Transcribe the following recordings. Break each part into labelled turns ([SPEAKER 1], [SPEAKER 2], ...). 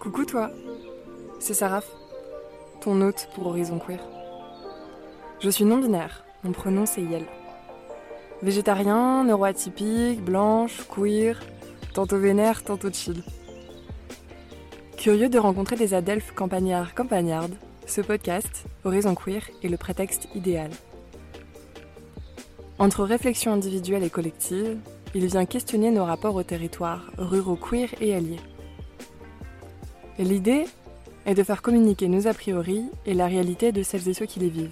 [SPEAKER 1] Coucou toi, c'est Saraf, ton hôte pour Horizon Queer. Je suis non-binaire, mon prénom c'est Yel. Végétarien, neuroatypique, blanche, queer, tantôt vénère, tantôt chill. Curieux de rencontrer des adelphes campagnards campagnardes, ce podcast, Horizon Queer, est le prétexte idéal. Entre réflexion individuelle et collective, il vient questionner nos rapports au territoire, ruraux queer et alliés. L'idée est de faire communiquer nos a priori et la réalité de celles et ceux qui les vivent.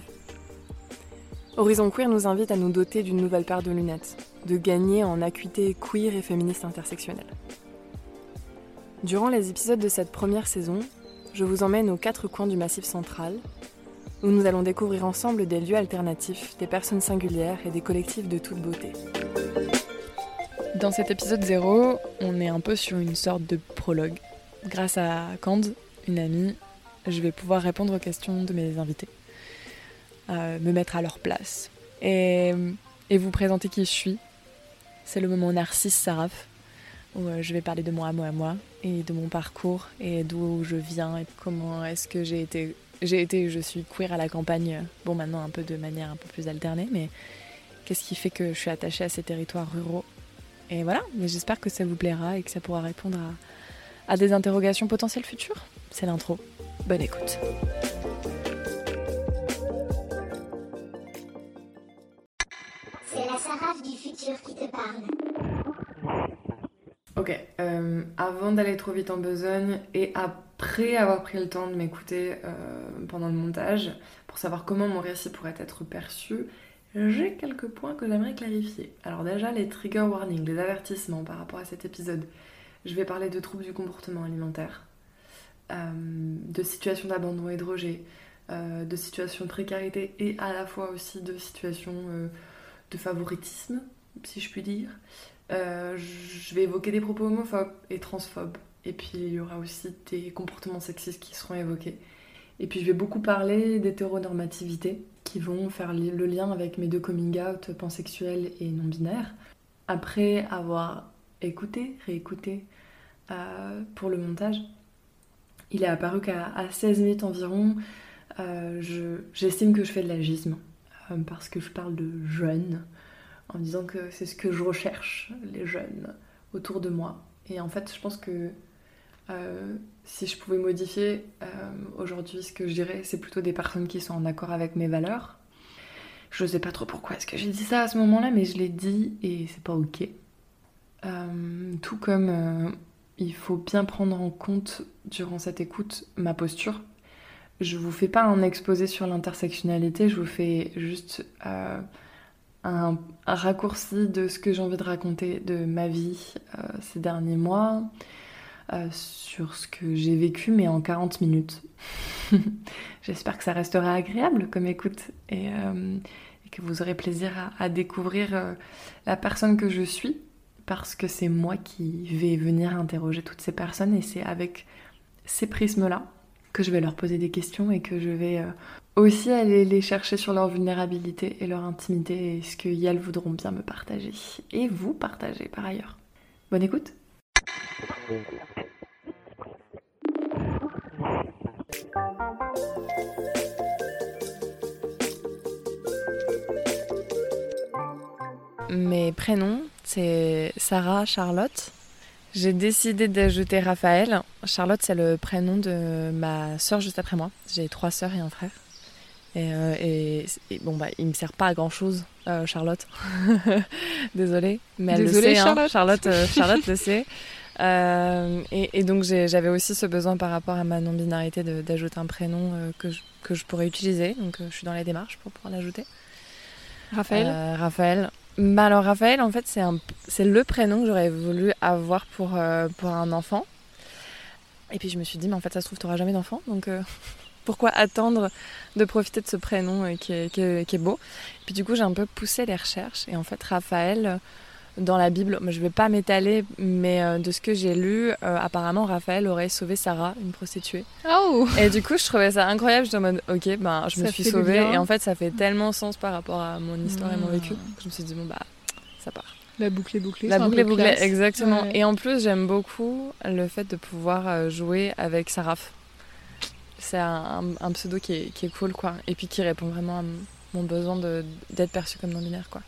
[SPEAKER 1] Horizon Queer nous invite à nous doter d'une nouvelle paire de lunettes, de gagner en acuité queer et féministe intersectionnelle. Durant les épisodes de cette première saison, je vous emmène aux quatre coins du Massif central, où nous allons découvrir ensemble des lieux alternatifs, des personnes singulières et des collectifs de toute beauté. Dans cet épisode 0, on est un peu sur une sorte de prologue. Grâce à Cande, une amie, je vais pouvoir répondre aux questions de mes invités, euh, me mettre à leur place et, et, vous présenter qui je suis. C'est le moment narcisse Saraf, où euh, je vais parler de moi moi moi et de mon parcours et d'où je viens et comment est-ce que j'ai été. J'ai été, je suis queer à la campagne, bon maintenant un peu de manière un peu plus alternée, mais qu'est-ce qui fait que je suis attachée à ces territoires ruraux? Et voilà, mais j'espère que ça vous plaira et que ça pourra répondre à, à des interrogations potentielles futures? C'est l'intro. Bonne écoute.
[SPEAKER 2] C'est la Saraf du futur qui te parle.
[SPEAKER 1] Ok, euh, avant d'aller trop vite en besogne et après avoir pris le temps de m'écouter euh, pendant le montage pour savoir comment mon récit pourrait être perçu, j'ai quelques points que j'aimerais clarifier. Alors déjà, les trigger warnings, les avertissements par rapport à cet épisode. Je vais parler de troubles du comportement alimentaire, euh, de situations d'abandon et de rejet, euh, de situations de précarité et à la fois aussi de situations euh, de favoritisme, si je puis dire. Je vais évoquer des propos homophobes et transphobes. Et puis il y aura aussi des comportements sexistes qui seront évoqués. Et puis je vais beaucoup parler d'hétéronormativité qui vont faire le lien avec mes deux coming out pansexuels et non binaires. Après avoir écouté, réécouté pour le montage, il est apparu qu'à 16 minutes environ, euh, j'estime que je fais de l'agisme euh, parce que je parle de jeunes en disant que c'est ce que je recherche, les jeunes autour de moi. Et en fait, je pense que euh, si je pouvais modifier aujourd'hui ce que je dirais, c'est plutôt des personnes qui sont en accord avec mes valeurs. Je sais pas trop pourquoi est-ce que j'ai dit ça à ce moment-là, mais je l'ai dit et c'est pas ok. Tout comme il faut bien prendre en compte durant cette écoute ma posture. Je vous fais pas un exposé sur l'intersectionnalité, je vous fais juste euh, un, raccourci de ce que j'ai envie de raconter de ma vie euh, ces derniers mois, euh, sur ce que j'ai vécu, mais en 40 minutes. J'espère que ça restera agréable comme écoute et, que vous aurez plaisir à, découvrir la personne que je suis, parce que c'est moi qui vais venir interroger toutes ces personnes et c'est avec ces prismes-là que je vais leur poser des questions et que je vais euh, aussi aller les chercher sur leur vulnérabilité et leur intimité et ce qu'elles voudront bien me partager. Et vous partager par ailleurs. Bonne écoute Mes prénoms, c'est Sarah Charlotte. J'ai décidé d'ajouter Raphaël. Charlotte, c'est le prénom de ma sœur juste après moi. J'ai trois sœurs et un frère. Et, euh, et, et, bon, bah, il me sert pas à grand chose, euh, Charlotte. Désolée, mais elle
[SPEAKER 3] Désolée,
[SPEAKER 1] le sait.
[SPEAKER 3] Charlotte.
[SPEAKER 1] Hein. Charlotte, euh, Charlotte le sait. Euh, et, et, donc j'avais aussi ce besoin par rapport à ma non-binarité d'ajouter un prénom euh, que, je, que je pourrais utiliser. Donc euh, je suis dans les démarches pour pouvoir l'ajouter.
[SPEAKER 3] Raphaël?
[SPEAKER 1] Euh, Raphaël. Alors Raphaël, en fait, c'est c'est le prénom que j'aurais voulu avoir pour, euh, pour un enfant. Et puis je me suis dit, mais en fait, ça se trouve, tu jamais d'enfant. Donc euh, pourquoi attendre de profiter de ce prénom euh, qui, est, qui, est, qui est beau? Puis du coup, j'ai un peu poussé les recherches. Et en fait, Raphaël, dans la Bible, je vais pas m'étaler, mais euh, de ce que j'ai lu, euh, apparemment Raphaël aurait sauvé Sarah, une prostituée.
[SPEAKER 3] Oh
[SPEAKER 1] Et du coup, je trouvais ça incroyable. J'étais en mode, ok, ben, je me suis sauvée. Et en fait, ça fait tellement sens par rapport à mon histoire et mon
[SPEAKER 3] Mmh.
[SPEAKER 1] vécu. Je me suis dit, bon, bah, ça part.
[SPEAKER 3] La boucle est bouclée.
[SPEAKER 1] La boucle est bouclée, exactement.
[SPEAKER 3] Ouais.
[SPEAKER 1] Et en plus, j'aime beaucoup le fait de pouvoir euh, jouer avec Saraf. C'est un, pseudo qui est, qui est cool, quoi. Et puis qui répond vraiment à mon besoin d'être perçu comme non-binaire, quoi.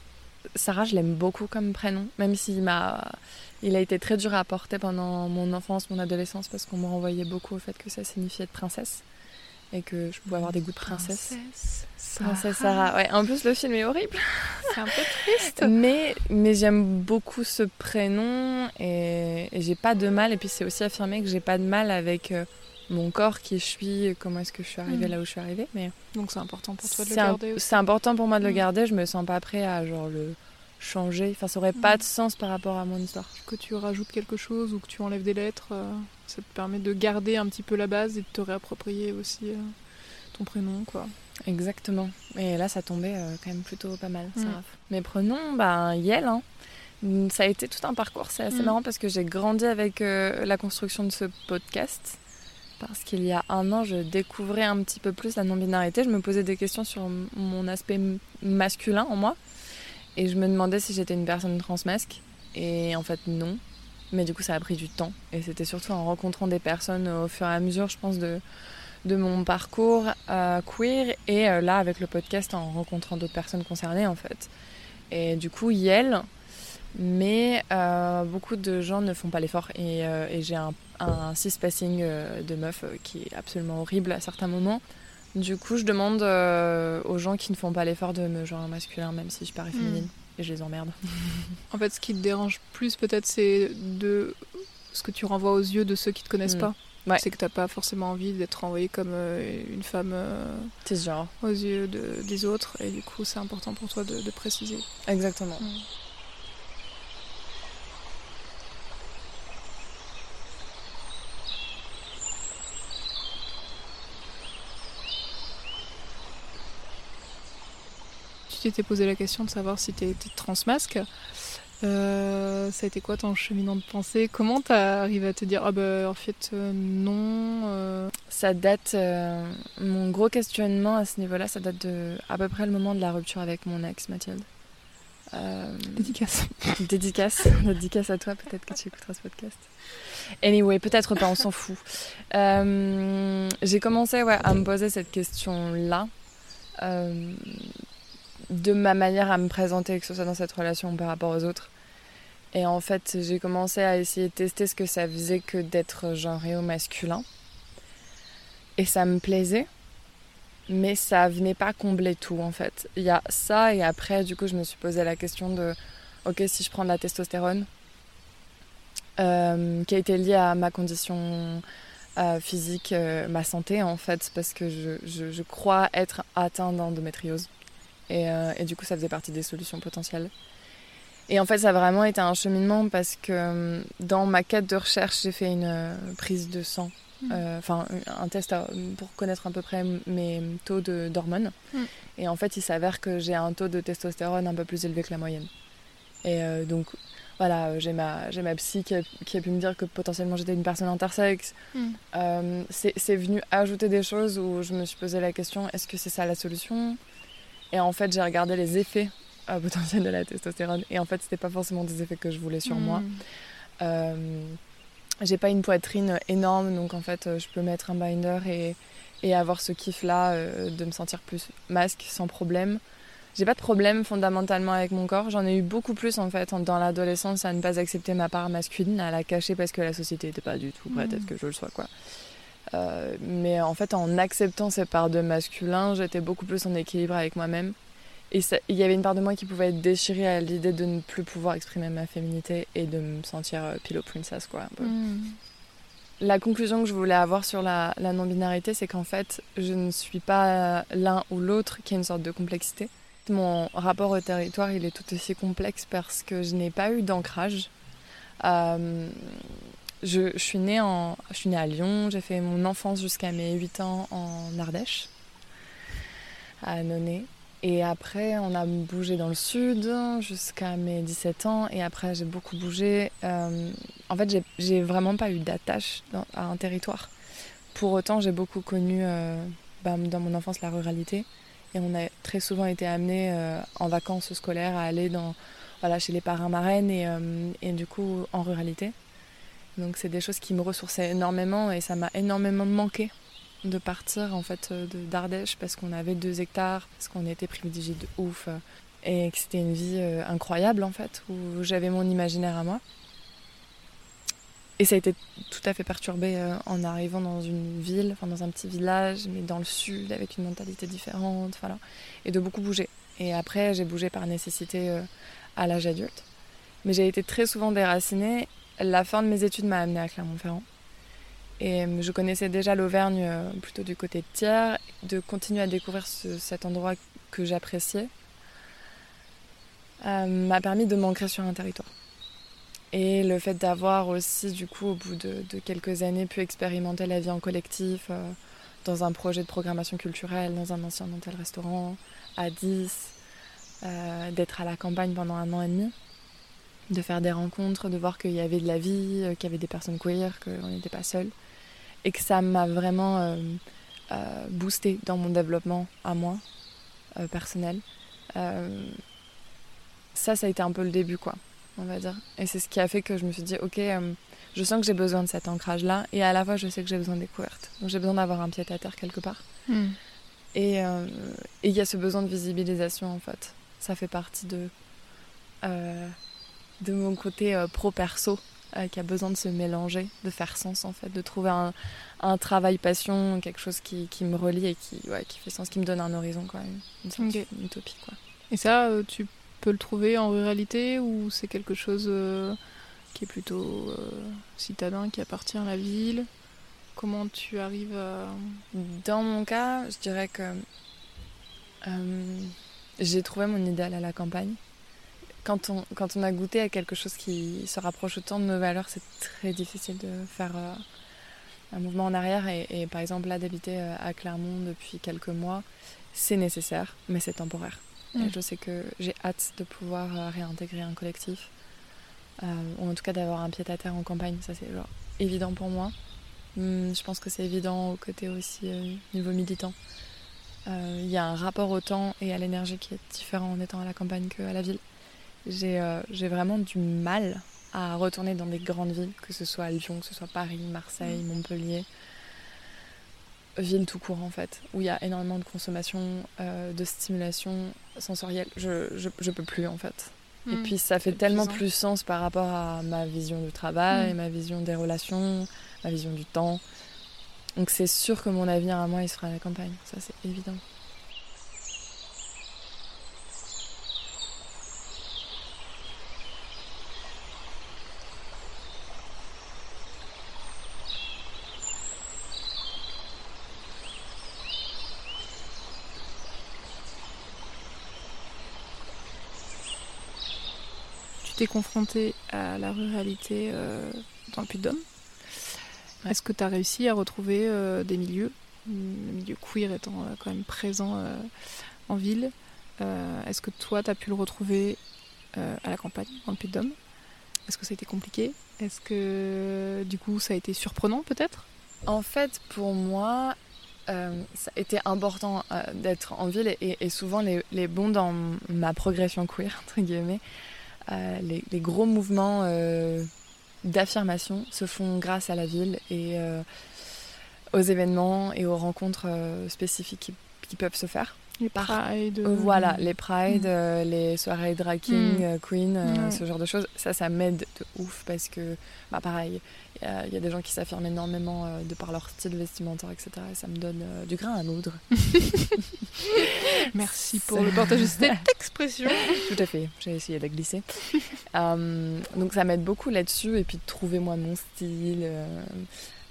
[SPEAKER 1] Sarah, je l'aime beaucoup comme prénom, même s'il m'a, il a été très dur à porter pendant mon enfance, mon adolescence, parce qu'on me renvoyait beaucoup au fait que ça signifiait être princesse et que je pouvais avoir des goûts de princesse.
[SPEAKER 3] Princesse
[SPEAKER 1] Princesse Sarah. Ouais. En plus, le film est horrible.
[SPEAKER 3] C'est un peu triste.
[SPEAKER 1] Mais, mais j'aime beaucoup ce prénom et, et j'ai pas de mal. Et puis c'est aussi affirmé que j'ai pas de mal avec euh, mon corps, qui je suis, comment est-ce que je suis arrivée
[SPEAKER 3] Mm.
[SPEAKER 1] là où je suis arrivée. Mais
[SPEAKER 3] Donc c'est important pour toi de le garder
[SPEAKER 1] c'est important pour moi de le
[SPEAKER 3] Mm.
[SPEAKER 1] garder. Je me sens pas prêt à genre le changer. Enfin, ça aurait pas
[SPEAKER 3] Mm.
[SPEAKER 1] de sens par rapport à mon histoire.
[SPEAKER 3] Que tu rajoutes quelque chose ou que tu enlèves des lettres, euh, ça te permet de garder un petit peu la base et de te réapproprier aussi euh, ton prénom, quoi.
[SPEAKER 1] Exactement. Et là, ça tombait euh, quand même plutôt pas mal.
[SPEAKER 3] Mm.
[SPEAKER 1] Sarah. Mais prenons ben, Yel. hein. Ça a été tout un parcours. C'est assez marrant parce que j'ai grandi avec la construction de ce podcast. Parce qu'il y a un an, je découvrais un petit peu plus la non-binarité. Je me posais des questions sur mon aspect masculin en moi. Et je me demandais si j'étais une personne transmasque. Et en fait, non. Mais du coup, ça a pris du temps. Et c'était surtout en rencontrant des personnes au fur et à mesure, je pense, de, de mon parcours euh, queer. Et euh, là, avec le podcast, en rencontrant d'autres personnes concernées, en fait. Et du coup, Yel. Mais euh, beaucoup de gens ne font pas l'effort. Et, et j'ai un, un cis-passing euh, de meuf euh, qui est absolument horrible à certains moments. Du coup, je demande euh, aux gens qui ne font pas l'effort de me genre masculin, même si je parais
[SPEAKER 3] Mm.
[SPEAKER 1] féminine. Et je les emmerde.
[SPEAKER 3] En fait, ce qui te dérange plus, peut-être, c'est de ce que tu renvoies aux yeux de ceux qui te connaissent
[SPEAKER 1] Mm.
[SPEAKER 3] pas.
[SPEAKER 1] Ouais.
[SPEAKER 3] C'est que t'as pas forcément envie d'être renvoyée comme euh, une femme euh,
[SPEAKER 1] ce genre.
[SPEAKER 3] aux yeux de- des autres, et du coup, c'est important pour toi de, de préciser.
[SPEAKER 1] Exactement.
[SPEAKER 3] Mm. Tu t'étais posé la question de savoir si tu étais transmasque. Euh, ça a été quoi ton cheminement de pensée? Comment t'as arrivé à te dire ah bah en fait euh, non euh,
[SPEAKER 1] Ça date, mon gros questionnement à ce niveau-là, ça date de à peu près le moment de la rupture avec mon ex, Mathilde.
[SPEAKER 3] Dédicace
[SPEAKER 1] dédicace, dédicace à toi, peut-être que tu écouteras ce podcast. Anyway, peut-être pas, on s'en fout. J'ai commencé ouais, à me poser cette question-là, de ma manière à me présenter, que ce soit dans cette relation par rapport aux autres. Et en fait, j'ai commencé à essayer de tester ce que ça faisait que d'être genré au masculin. Et ça me plaisait, mais ça venait pas combler tout en fait. Il y a ça et après, du coup, je me suis posé la question de, ok, si je prends de la testostérone, euh, qui a été liée à ma condition euh, physique, euh, ma santé en fait, parce que je, je, je crois être atteinte d'endométriose. Et, euh, et du coup, ça faisait partie des solutions potentielles. Et en fait, ça a vraiment été un cheminement parce que euh, dans ma quête de recherche, j'ai fait une euh, prise de sang,
[SPEAKER 3] Mm.
[SPEAKER 1] euh, enfin un test à- pour connaître à peu près mes taux d'hormones.
[SPEAKER 3] Mm.
[SPEAKER 1] Et en fait, il s'avère que j'ai un taux de testostérone un peu plus élevé que la moyenne. Et euh, donc, voilà, j'ai ma, j'ai ma psy qui a, qui a pu me dire que potentiellement j'étais une personne intersexe.
[SPEAKER 3] Mm.
[SPEAKER 1] Euh, c'est c'est venu ajouter des choses où je me suis posé la question est-ce que c'est ça la solution? Et en fait, j'ai regardé les effets euh, potentiels de la testostérone. Et en fait, c'était pas forcément des effets que je voulais sur moi.
[SPEAKER 3] Mm.
[SPEAKER 1] Euh, j'ai pas une poitrine énorme, donc en fait, euh, je peux mettre un binder et, et avoir ce kiff-là euh, de me sentir plus masque sans problème. J'ai pas de problème fondamentalement avec mon corps. J'en ai eu beaucoup plus en fait dans l'adolescence à ne pas accepter ma part masculine, à la cacher parce que la société n'était pas du tout prête à ce
[SPEAKER 3] Mhm.
[SPEAKER 1] que je le sois quoi. Euh, mais en fait, en acceptant ces parts de masculin, j'étais beaucoup plus en équilibre avec moi-même. Et il y avait une part de moi qui pouvait être déchirée à l'idée de ne plus pouvoir exprimer ma féminité et de me sentir euh, pillow princess quoi. un peu.
[SPEAKER 3] Mm.
[SPEAKER 1] La conclusion que je voulais avoir sur la, la non-binarité, c'est qu'en fait, je ne suis pas l'un ou l'autre, qui a une sorte de complexité. Mon rapport au territoire, il est tout aussi complexe parce que je n'ai pas eu d'ancrage. Euh, je, suis née à Lyon, j'ai fait mon enfance jusqu'à mes 8 ans en Ardèche, à Annonay. Et après, on a bougé dans le sud jusqu'à mes 17 ans. Et après, j'ai beaucoup bougé. Euh, en fait, j'ai- vraiment pas eu d'attache à un territoire. Pour autant, j'ai beaucoup connu euh, bah, dans mon enfance la ruralité. Et on a très souvent été amenés euh, en vacances scolaires à aller chez les parrains marraines et, et du coup en ruralité. Donc c'est des choses qui me ressourçaient énormément et ça m'a énormément manqué de partir en fait d'Ardèche parce qu'on avait deux hectares, parce qu'on était privilégiés de ouf et que c'était une vie incroyable en fait où j'avais mon imaginaire à moi. Et ça a été tout à fait perturbé euh, en arrivant dans une ville, enfin dans un petit village, mais dans le sud, avec une mentalité différente, voilà. Et de beaucoup bouger. Et après, j'ai bougé par nécessité euh, à l'âge adulte. Mais j'ai été très souvent déracinée. La fin de mes études m'a amenée à Clermont-Ferrand. Et euh, je connaissais déjà l'Auvergne plutôt du côté de Thiers. De continuer à découvrir cet endroit que j'appréciais m'a permis de m'ancrer sur un territoire. Et le fait d'avoir aussi, du coup, au bout de, quelques années, pu expérimenter la vie en collectif, euh, dans un projet de programmation culturelle, dans un ancien hôtel restaurant, à 10, euh, d'être à la campagne pendant un an et demi, de faire des rencontres, de voir qu'il y avait de la vie, euh, qu'il y avait des personnes queer, qu'on n'était pas seul. Et que ça m'a vraiment boosté dans mon développement à moi, personnel. ça, ça a été un peu le début, quoi on va dire. Et c'est ce qui a fait que je me suis dit, ok, euh, je sens que j'ai besoin de cet ancrage-là, et à la fois je sais que j'ai besoin de découverte. Donc j'ai besoin d'avoir un pied à terre quelque part. Hmm. Euh, et il y a ce besoin de visibilisation en fait. Ça fait partie de, euh, de mon côté pro-perso qui a besoin de se mélanger, de faire sens en fait, de trouver un, un travail passion, quelque chose qui, qui, me relie et qui, ouais, qui fait sens, qui me donne un horizon, quoi, une, une utopie. Quoi.
[SPEAKER 3] Et ça, tu peux le trouver en ruralité ou c'est quelque chose euh, qui est plutôt euh, citadin, qui appartient à la ville? Comment tu arrives à...
[SPEAKER 1] Dans mon cas, je dirais que euh, j'ai trouvé mon idéal à la campagne. Quand on, quand on a goûté à quelque chose qui se rapproche autant de nos valeurs, c'est très difficile de faire un mouvement en arrière. Et, et par exemple, là, d'habiter à Clermont depuis quelques mois, c'est nécessaire, mais c'est temporaire. Mm. je sais que j'ai hâte de pouvoir euh, réintégrer un collectif. Euh, ou en tout cas d'avoir un pied à terre en campagne. Ça, c'est évident pour moi. Mm, je pense que c'est évident au côté aussi euh, niveau militant. Il y a un rapport au temps et à l'énergie qui est différent en étant à la campagne qu'à la ville. J'ai vraiment du mal à retourner dans des grandes villes, que ce soit Lyon, que ce soit Paris, Marseille, mm. Montpellier ville tout court en fait, où il y a énormément de consommation, euh, de stimulation sensorielle. Je, je, peux plus en fait. et hmm. puis ça fait tellement plus sens par rapport à ma vision du travail, hmm. ma vision des relations, ma vision du temps. Donc c'est sûr que mon avenir à moi il sera à la campagne, ça c'est évident.
[SPEAKER 3] T'es confronté à la ruralité euh, dans le Puy-de-Dôme. Est-ce que tu as réussi à retrouver euh, des milieux, le milieu queer étant euh, quand même présent en ville Est-ce que toi, tu as pu le retrouver à la campagne, dans le Puy-de-Dôme? Est-ce que ça a été compliqué? Est-ce que du coup, ça a été surprenant peut-être?
[SPEAKER 1] En fait, pour moi, ça a été important d'être en ville et, souvent les, les, bons dans ma progression queer, entre guillemets, euh, les, gros mouvements euh, d'affirmation se font grâce à la ville et euh, aux événements et aux rencontres spécifiques qui, peuvent se faire.
[SPEAKER 3] Les prides.
[SPEAKER 1] Voilà, les prides, les soirées drag king, mm. queen, ce genre de choses. Ça, ça m'aide de ouf parce que, bah, pareil, il y, a des gens qui s'affirment énormément euh, de par leur style vestimentaire, etc. Et ça me donne euh, du grain à moudre.
[SPEAKER 3] Merci pour le partage de cette expression.
[SPEAKER 1] Tout à fait, j'ai essayé de la glisser. Euh, donc ça m'aide beaucoup là-dessus, et puis de trouver moi mon style,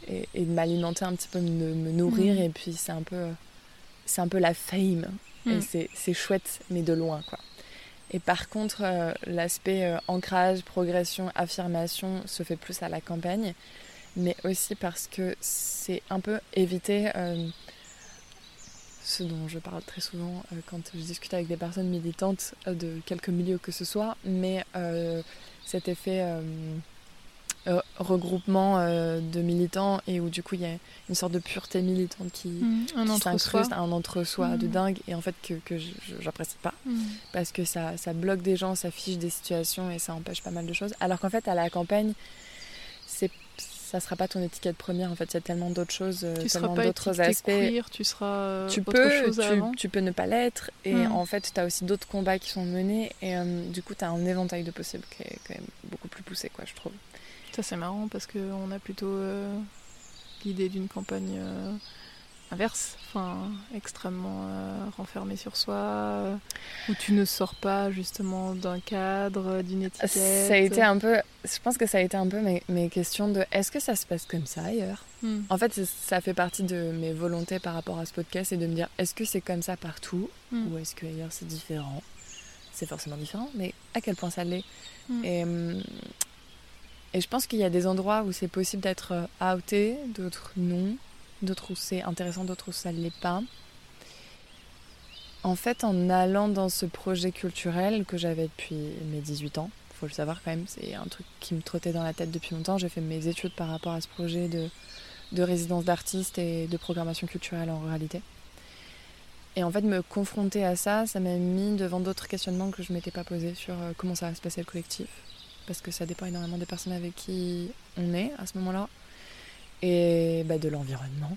[SPEAKER 1] et, de m'alimenter un petit peu, de me nourrir, mm. et puis c'est un peu, c'est un peu la fame. Et mm. c'est chouette, mais de loin, quoi. Et par contre, euh, l'aspect euh, ancrage, progression, affirmation se fait plus à la campagne, mais aussi parce que c'est un peu éviter euh, ce dont je parle très souvent quand je discute avec des personnes militantes de quelques milieux que ce soit, mais cet effet euh, regroupement euh, de militants et où du coup il y a une sorte de pureté militante qui,
[SPEAKER 3] Mm, entre-soi.
[SPEAKER 1] s'incruste, un entre-soi de
[SPEAKER 3] Mm.
[SPEAKER 1] dingue et en fait que, que j'apprécie pas
[SPEAKER 3] Mm.
[SPEAKER 1] parce que ça, ça bloque des gens, ça fiche des situations et ça empêche pas mal de choses. Alors qu'en fait à la campagne, c'est ça sera pas ton étiquette première en fait, il y a tellement d'autres choses,
[SPEAKER 3] Tu
[SPEAKER 1] tellement d'autres aspects.
[SPEAKER 3] queer, tu seras euh,
[SPEAKER 1] tu
[SPEAKER 3] autre
[SPEAKER 1] peux,
[SPEAKER 3] chose
[SPEAKER 1] tu,
[SPEAKER 3] avant.
[SPEAKER 1] tu peux ne pas l'être et
[SPEAKER 3] Mm.
[SPEAKER 1] en fait tu as aussi d'autres combats qui sont menés et euh, du coup tu as un éventail de possibles qui est quand même beaucoup plus poussé quoi je trouve.
[SPEAKER 3] Ça c'est marrant parce qu'on a plutôt euh, l'idée d'une campagne euh, inverse, enfin extrêmement euh, renfermée sur soi, où tu ne sors pas justement d'un cadre, d'une étiquette.
[SPEAKER 1] Ça a été un peu, je pense que ça a été un peu mes, mes questions de est-ce que ça se passe comme ça ailleurs?
[SPEAKER 3] Mm.
[SPEAKER 1] En fait, c'est- ça fait partie de mes volontés par rapport à ce podcast et de me dire est-ce que c'est comme ça partout
[SPEAKER 3] Mm.
[SPEAKER 1] ou est-ce que ailleurs c'est différent? C'est forcément différent, mais à quel point ça l'est?
[SPEAKER 3] Mm.
[SPEAKER 1] et, hum, et je pense qu'il y a des endroits où c'est possible d'être euh, outé, d'autres non, d'autres où c'est intéressant, d'autres où ça ne l'est pas. En fait, en allant dans ce projet culturel que j'avais depuis mes 18 ans, faut le savoir quand même, c'est un truc qui me trottait dans la tête depuis longtemps. J'ai fait mes études par rapport à ce projet de, de résidence d'artistes et de programmation culturelle en ruralité. Et en fait, me confronter à ça, ça m'a mis devant d'autres questionnements que je m'étais pas posés sur euh, comment ça va se passer le collectif. Parce que ça dépend énormément des personnes avec qui on est à ce moment-là et bah, de l'environnement.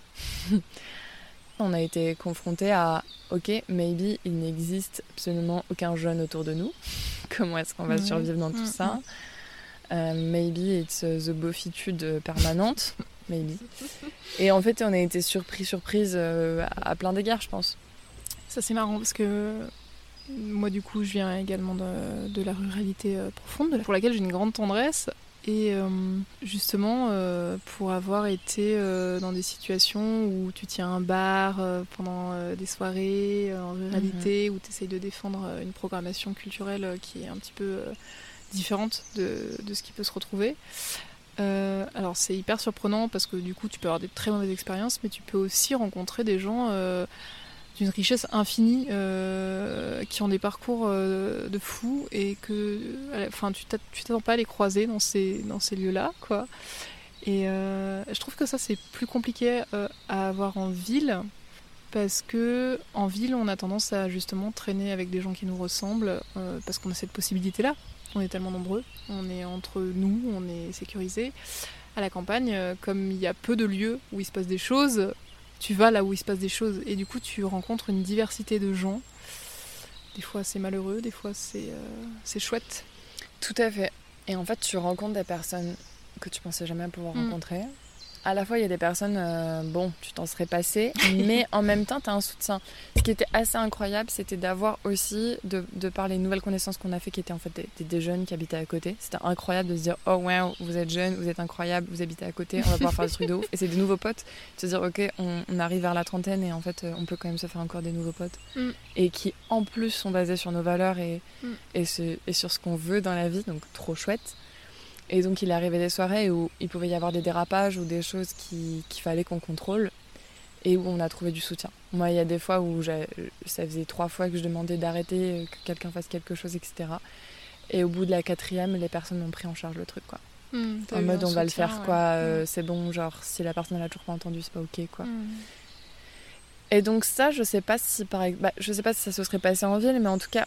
[SPEAKER 1] on a été confronté à ok, maybe il n'existe absolument aucun jeune autour de nous. Comment est-ce qu'on va survivre dans tout
[SPEAKER 3] Mm,
[SPEAKER 1] ça Euh, Maybe it's the beaufitude permanente. maybe. Et en fait, on a été surpris, surprise euh, à plein d'égards, je pense.
[SPEAKER 3] Ça c'est marrant parce que moi du coup je viens également de, de la ruralité euh, profonde pour laquelle j'ai une grande tendresse et euh, justement euh, pour avoir été euh, dans des situations où tu tiens un bar pendant des soirées en ruralité où tu essayes de défendre une programmation culturelle qui est un petit peu différente de, de ce qui peut se retrouver. Alors c'est hyper surprenant parce que du coup tu peux avoir des très mauvaises expériences mais tu peux aussi rencontrer des gens d'une richesse infinie euh, qui ont des parcours euh, de fous et que euh, enfin tu t'att- tu t'attends pas à les croiser dans ces dans ces lieux là quoi. Et je trouve que ça c'est plus compliqué à avoir en ville parce que en ville on a tendance à justement traîner avec des gens qui nous ressemblent parce qu'on a cette possibilité là on est tellement nombreux. On est entre nous on est sécurisé à la campagne comme il y a peu de lieux où il se passe des choses tu vas là où il se passe des choses et du coup tu rencontres une diversité de gens. Des fois c'est malheureux, des fois c'est euh, c'est chouette.
[SPEAKER 1] Tout à fait. Et en fait, tu rencontres des personnes que tu pensais jamais pouvoir
[SPEAKER 3] Mm.
[SPEAKER 1] rencontrer. À la fois, il y a des personnes, euh, bon, tu t'en serais passé, mais en même temps, tu as un soutien. Ce qui était assez incroyable, c'était d'avoir aussi, de, de par les nouvelles connaissances qu'on a fait, qui étaient en fait des, des- des jeunes qui habitaient à côté. C'était incroyable de se dire, oh wow, vous êtes jeunes, vous êtes incroyables, vous habitez à côté, on va pouvoir faire des trucs de ouf. Et c'est des nouveaux potes. De se dire, ok, on, on arrive vers la trentaine et en fait, euh, on peut quand même se faire encore des nouveaux potes.
[SPEAKER 3] Mm.
[SPEAKER 1] Et qui, en plus, sont basés sur nos valeurs et,
[SPEAKER 3] Mm.
[SPEAKER 1] et, ce- et sur ce qu'on veut dans la vie, donc trop chouette. Et donc il arrivé des soirées où il pouvait y avoir des dérapages ou des choses qui- qu'il fallait qu'on contrôle et où on a trouvé du soutien. Moi, il y a des fois où ça faisait trois fois que je demandais d'arrêter, que quelqu'un fasse quelque chose, etc. Et au bout de la quatrième, les personnes ont pris en charge le truc, quoi. en mode on va le faire, quoi. euh, c'est bon, genre si la personne n'a toujours pas entendu, c'est pas ok, quoi.
[SPEAKER 3] Mm.
[SPEAKER 1] Et donc ça, je sais pas si par bah, je sais pas si ça se serait passé en ville, mais en tout cas,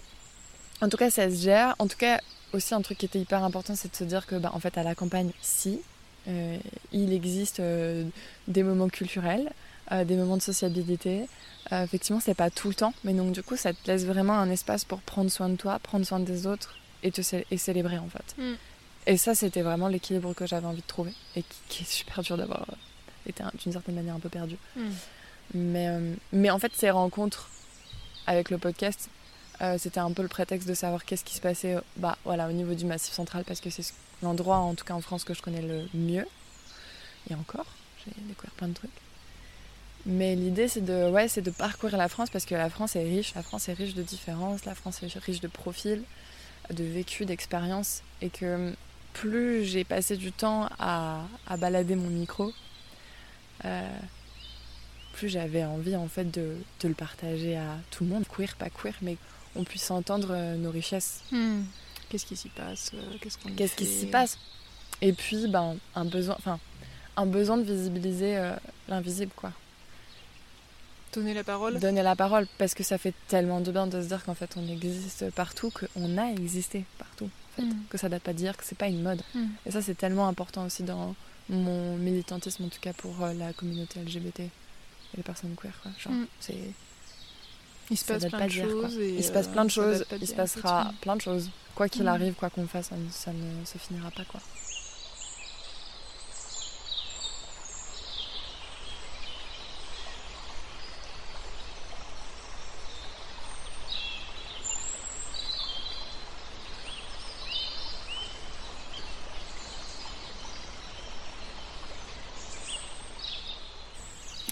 [SPEAKER 1] en tout cas, ça se gère. En tout cas, aussi un truc qui était hyper important, c'est de se dire que, bah, en fait, à la campagne, si euh, il existe euh, des moments culturels, euh, des moments de sociabilité. Effectivement, c'est pas tout le temps, mais donc du coup, ça te laisse vraiment un espace pour prendre soin de toi, prendre soin des autres et te cé- et célébrer en fait.
[SPEAKER 3] Mm.
[SPEAKER 1] Et ça, c'était vraiment l'équilibre que j'avais envie de trouver et qui, qui est super dur d'avoir été un- d'une certaine manière un peu perdu.
[SPEAKER 3] Mm.
[SPEAKER 1] Mais, mais en fait, ces rencontres avec le podcast, euh, c'était un peu le prétexte de savoir qu'est-ce qui se passait euh, bah, voilà, au niveau du Massif central, parce que c'est ce- l'endroit, en tout cas en France, que je connais le mieux. Et encore, j'ai découvert plein de trucs. Mais l'idée, c'est de, ouais, de parcourir la France, parce que la France est riche, la France est riche de différences, la France est riche de profils, de vécus, d'expériences, et que plus j'ai passé du temps à, à balader mon micro, euh, plus j'avais envie en fait de, de le partager à tout le monde, queer, pas queer, mais on puisse entendre euh, nos richesses.
[SPEAKER 3] Mm. Qu'est-ce qui s'y passe euh, Qu'est-ce qu'on
[SPEAKER 1] Qu'est-ce qui s'y passe? Et puis, ben, un besoin, enfin, un besoin de visibiliser euh, l'invisible, quoi.
[SPEAKER 3] Donner la parole
[SPEAKER 1] Donner la parole, parce que ça fait tellement de bien de se dire qu'en fait, on existe partout, qu'on a existé partout, en fait.
[SPEAKER 3] Mm.
[SPEAKER 1] Que ça date pas d'hier, que c'est pas une mode.
[SPEAKER 3] Mm.
[SPEAKER 1] Et ça, c'est tellement important aussi dans mon militantisme, en tout cas pour euh, la communauté LGBT et les personnes queer, quoi. Genre, c'est...
[SPEAKER 3] Il se passe
[SPEAKER 1] date
[SPEAKER 3] plein
[SPEAKER 1] pas
[SPEAKER 3] de
[SPEAKER 1] d'hier, quoi.
[SPEAKER 3] choses. et,
[SPEAKER 1] Il se passe
[SPEAKER 3] euh,
[SPEAKER 1] plein de choses, il se passera plein de choses. Quoi qu'il
[SPEAKER 3] Mm.
[SPEAKER 1] arrive, quoi qu'on fasse, ça ne, ça ne se finira pas, quoi.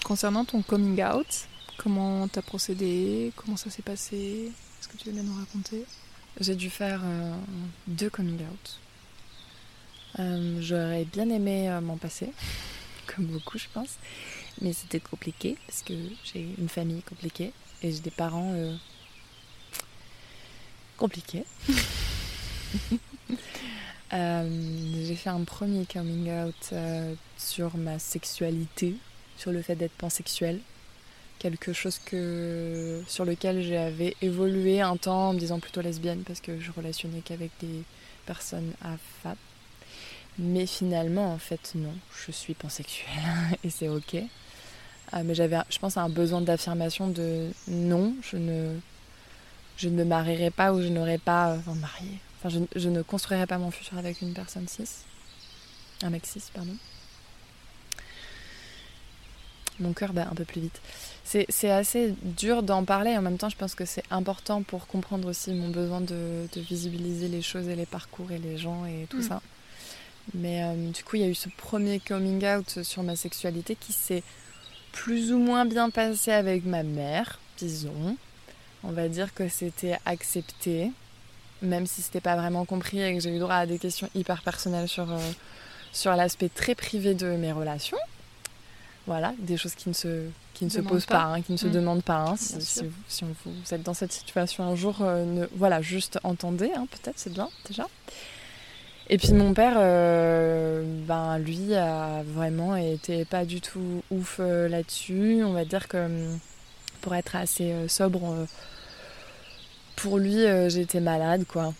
[SPEAKER 3] Concernant ton coming out, comment t'as procédé? Comment ça s'est passé? Est-ce que tu veux bien nous raconter?
[SPEAKER 1] J'ai dû faire euh, deux coming out. Euh, J'aurais bien aimé euh, m'en passer, comme beaucoup, je pense. Mais c'était compliqué parce que j'ai une famille compliquée et j'ai des parents compliqués. J'ai fait un premier coming out sur ma sexualité, sur le fait d'être pansexuelle. Quelque chose que, sur lequel j'avais évolué un temps en me disant plutôt lesbienne parce que je relationnais qu'avec des personnes AFAP. Mais finalement, en fait, non, je suis pansexuelle et c'est ok. Euh, mais j'avais, je pense, un besoin d'affirmation de non, je ne, je ne me marierai pas ou je n'aurai pas. euh, Enfin, mariée. Enfin, je ne construirai pas mon futur avec une personne cis. Un mec cis, pardon. Mon cœur bat un peu plus vite. C'est, assez dur d'en parler. En même temps, je pense que c'est important pour comprendre aussi mon besoin de, de visibiliser les choses et les parcours et les gens et tout
[SPEAKER 3] Mm.
[SPEAKER 1] ça. Mais euh, du coup, il y a eu ce premier coming out sur ma sexualité qui s'est plus ou moins bien passé avec ma mère, disons. On va dire que c'était accepté, même si c'était pas vraiment compris et que j'ai eu droit à des questions hyper personnelles sur, euh, sur l'aspect très privé de mes relations. Voilà, des choses qui ne se, qui ne se posent
[SPEAKER 3] pas.
[SPEAKER 1] pas, hein, qui ne se
[SPEAKER 3] Mm.
[SPEAKER 1] demandent pas. hein. Si, vous, si on- vous êtes dans cette situation un jour, euh, ne- voilà, juste entendez, hein, peut-être, c'est bien déjà. Et puis mon père, euh, ben lui a vraiment été pas du tout ouf euh, là-dessus. On va dire que pour être assez sobre, pour lui j'étais malade quoi.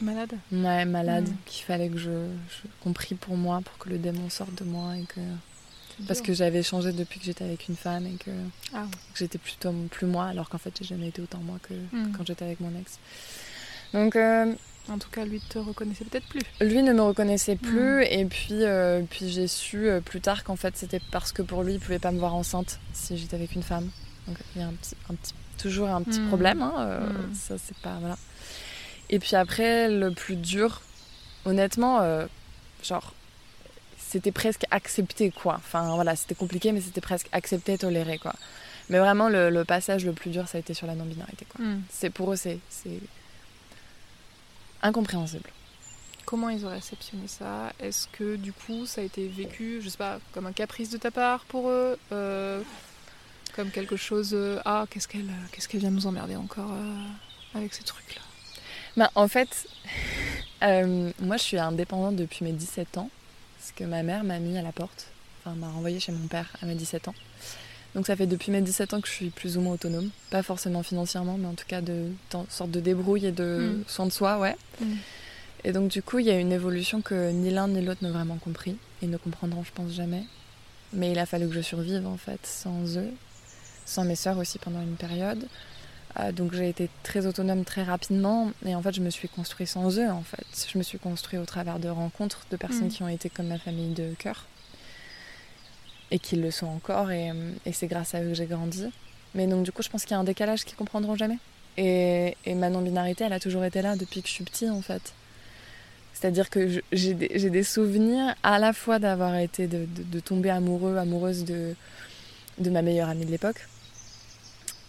[SPEAKER 3] Malade?
[SPEAKER 1] Ouais, malade.
[SPEAKER 3] Mm.
[SPEAKER 1] Qu'il fallait que je, je compris pour moi, pour que le démon sorte de moi et que parce que j'avais changé depuis que j'étais avec une femme et que,
[SPEAKER 3] Ah,
[SPEAKER 1] que j'étais plutôt plus moi, alors qu'en fait j'ai jamais été autant moi que
[SPEAKER 3] Mm.
[SPEAKER 1] quand j'étais avec mon ex. Donc euh,
[SPEAKER 3] en tout cas, lui te reconnaissait peut-être plus.
[SPEAKER 1] lui ne me reconnaissait plus
[SPEAKER 3] Mm.
[SPEAKER 1] et puis, euh, puis j'ai su euh, plus tard qu'en fait c'était parce que pour lui il pouvait pas me voir enceinte si j'étais avec une femme. Donc il y a un petit, un petit, toujours un petit
[SPEAKER 3] Mm.
[SPEAKER 1] problème, hein, euh, ça c'est pas voilà. Et puis après le plus dur, honnêtement, euh, genre c'était presque accepté quoi. Enfin voilà c'était compliqué mais c'était presque accepté, toléré quoi. Mais vraiment le, le passage le plus dur ça a été sur la non-binarité quoi.
[SPEAKER 3] Mm.
[SPEAKER 1] C'est pour eux c'est incompréhensible.
[SPEAKER 3] Comment ils ont réceptionné ça? Est-ce que du coup ça a été vécu, je sais pas, comme un caprice de ta part pour eux euh, Comme quelque chose, euh, ah, qu'est-ce qu'elle qu'est-ce qu'elle vient nous emmerder encore euh, avec ces trucs-là?
[SPEAKER 1] Bah, en fait, moi je suis indépendante depuis mes 17 ans, parce que ma mère m'a mis à la porte, enfin m'a renvoyée chez mon père à mes 17 ans. Donc ça fait depuis mes 17 ans que je suis plus ou moins autonome, pas forcément financièrement, mais en tout cas de sorte de débrouille et de
[SPEAKER 3] Mm.
[SPEAKER 1] soin de soi, ouais.
[SPEAKER 3] Mm.
[SPEAKER 1] Et donc du coup il y a une évolution que ni l'un ni l'autre n'ont vraiment compris, et ne comprendront je pense jamais. Mais il a fallu que je survive en fait sans eux, sans mes sœurs aussi pendant une période. Euh, donc j'ai été très autonome très rapidement et en fait je me suis construite sans eux en fait. Je me suis construite au travers de rencontres de personnes
[SPEAKER 3] Mm.
[SPEAKER 1] qui ont été comme ma famille de cœur et qui le sont encore et, et c'est grâce à eux que j'ai grandi. Mais donc du coup je pense qu'il y a un décalage qu'ils comprendront jamais. Et, et ma non-binarité elle a toujours été là depuis que je suis petite en fait. C'est-à-dire que j'ai des, souvenirs à la fois d'avoir été de, de- de tomber amoureux, amoureuse de, de ma meilleure amie de l'époque